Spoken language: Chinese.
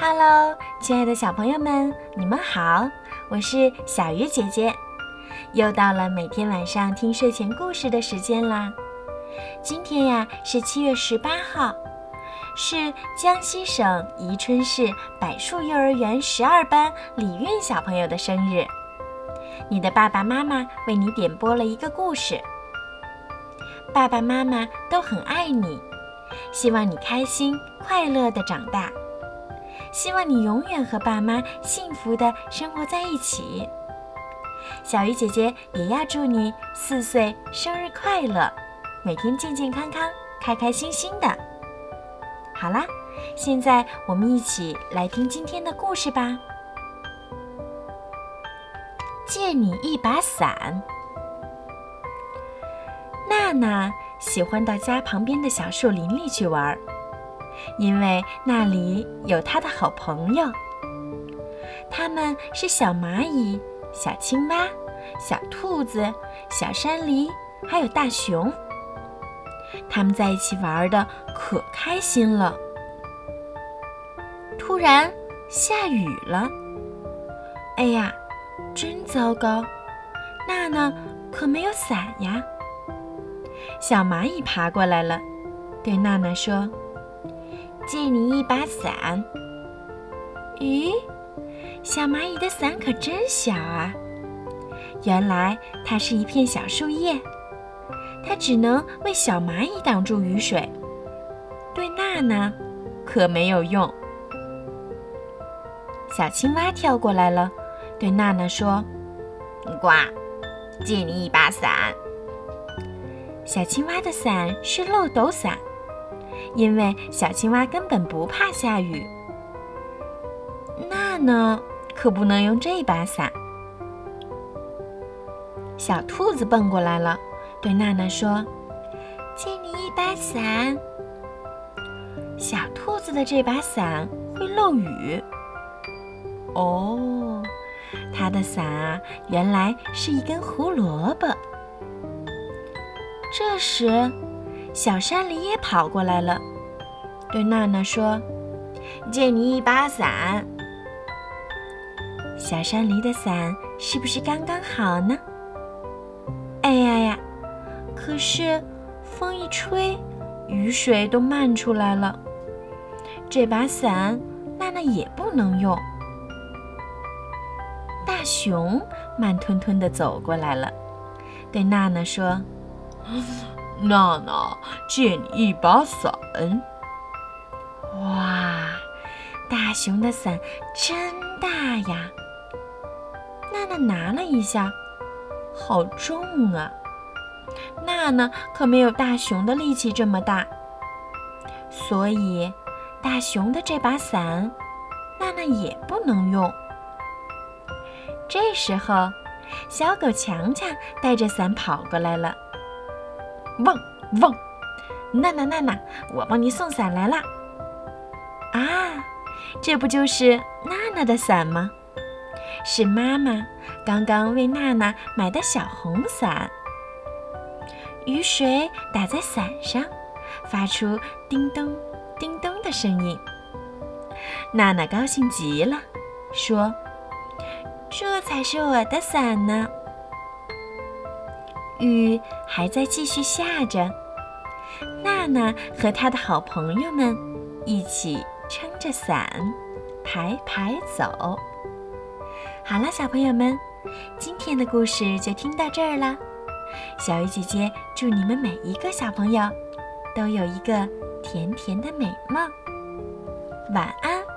Hello，亲爱的小朋友们，你们好！我是小鱼姐姐，又到了每天晚上听睡前故事的时间啦。今天呀是七月十八号，是江西省宜春市柏树幼儿园十二班李韵小朋友的生日。你的爸爸妈妈为你点播了一个故事。爸爸妈妈都很爱你，希望你开心快乐的长大。希望你永远和爸妈幸福的生活在一起。小鱼姐姐也要祝你四岁生日快乐，每天健健康康、开开心心的。好啦，现在我们一起来听今天的故事吧。借你一把伞。娜娜喜欢到家旁边的小树林里去玩。因为那里有他的好朋友，他们是小蚂蚁、小青蛙、小兔子、小山狸，还有大熊。他们在一起玩的可开心了。突然下雨了，哎呀，真糟糕！娜娜可没有伞呀。小蚂蚁爬过来了，对娜娜说。借你一把伞。咦，小蚂蚁的伞可真小啊！原来它是一片小树叶，它只能为小蚂蚁挡住雨水，对娜娜可没有用。小青蛙跳过来了，对娜娜说：“呱，借你一把伞。”小青蛙的伞是漏斗伞。因为小青蛙根本不怕下雨，娜娜可不能用这把伞。小兔子蹦过来了，对娜娜说：“借你一把伞。”小兔子的这把伞会漏雨。哦，它的伞啊，原来是一根胡萝卜。这时。小山狸也跑过来了，对娜娜说：“借你一把伞。”小山狸的伞是不是刚刚好呢？哎呀呀！可是风一吹，雨水都漫出来了。这把伞娜娜也不能用。大熊慢吞吞地走过来了，对娜娜说。娜娜，借你一把伞。哇，大熊的伞真大呀！娜娜拿了一下，好重啊！娜娜可没有大熊的力气这么大，所以大熊的这把伞，娜娜也不能用。这时候，小狗强强带着伞跑过来了。汪汪，娜娜娜娜，我帮你送伞来了。啊，这不就是娜娜的伞吗？是妈妈刚刚为娜娜买的小红伞。雨水打在伞上，发出叮咚叮咚的声音。娜娜高兴极了，说：“这才是我的伞呢。”雨还在继续下着，娜娜和她的好朋友们一起撑着伞，排排走。好了，小朋友们，今天的故事就听到这儿了。小鱼姐姐祝你们每一个小朋友都有一个甜甜的美梦，晚安。